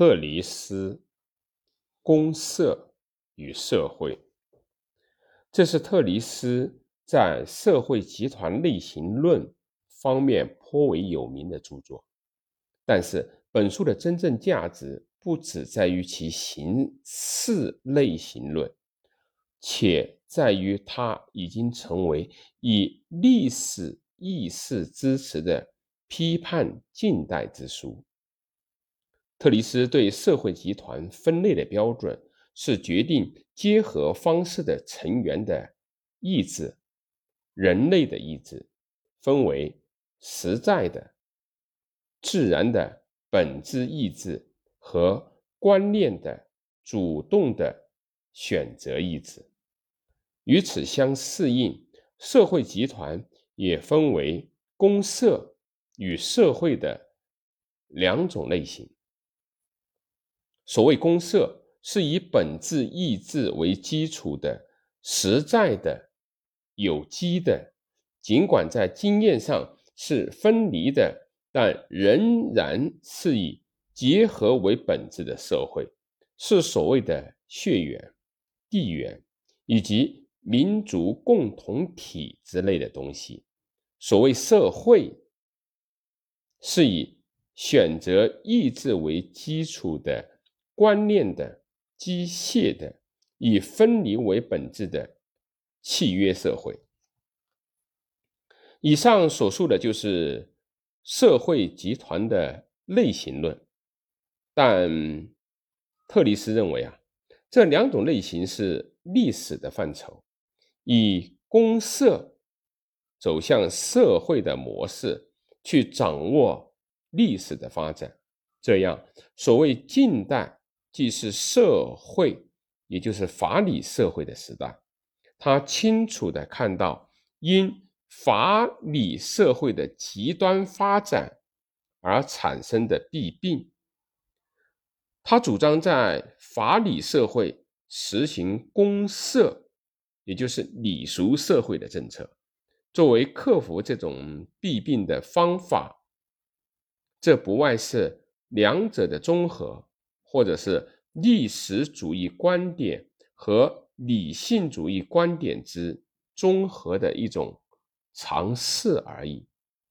特里斯公社与社会，这是特里斯在社会集团类型论方面颇为有名的著作。但是，本书的真正价值不只在于其形式类型论，且在于它已经成为以历史意识支持的批判近代之书。特里斯对社会集团分类的标准是决定结合方式的成员的意志，人类的意志分为实在的、自然的本质意志和观念的主动的选择意志。与此相适应，社会集团也分为公社与社会的两种类型。所谓公社，是以本质意志为基础的实在的、有机的，尽管在经验上是分离的，但仍然是以结合为本质的社会，是所谓的血缘、地缘以及民族共同体之类的东西。所谓社会，是以选择意志为基础的。观念的、机械的、以分离为本质的契约社会。以上所述的就是社会集团的类型论，但特里斯认为啊，这两种类型是历史的范畴，以公社走向社会的模式去掌握历史的发展，这样所谓近代。既是社会，也就是法理社会的时代，他清楚地看到因法理社会的极端发展而产生的弊病。他主张在法理社会实行公社，也就是礼俗社会的政策，作为克服这种弊病的方法。这不外是两者的综合。或者是历史主义观点和理性主义观点之综合的一种尝试而已。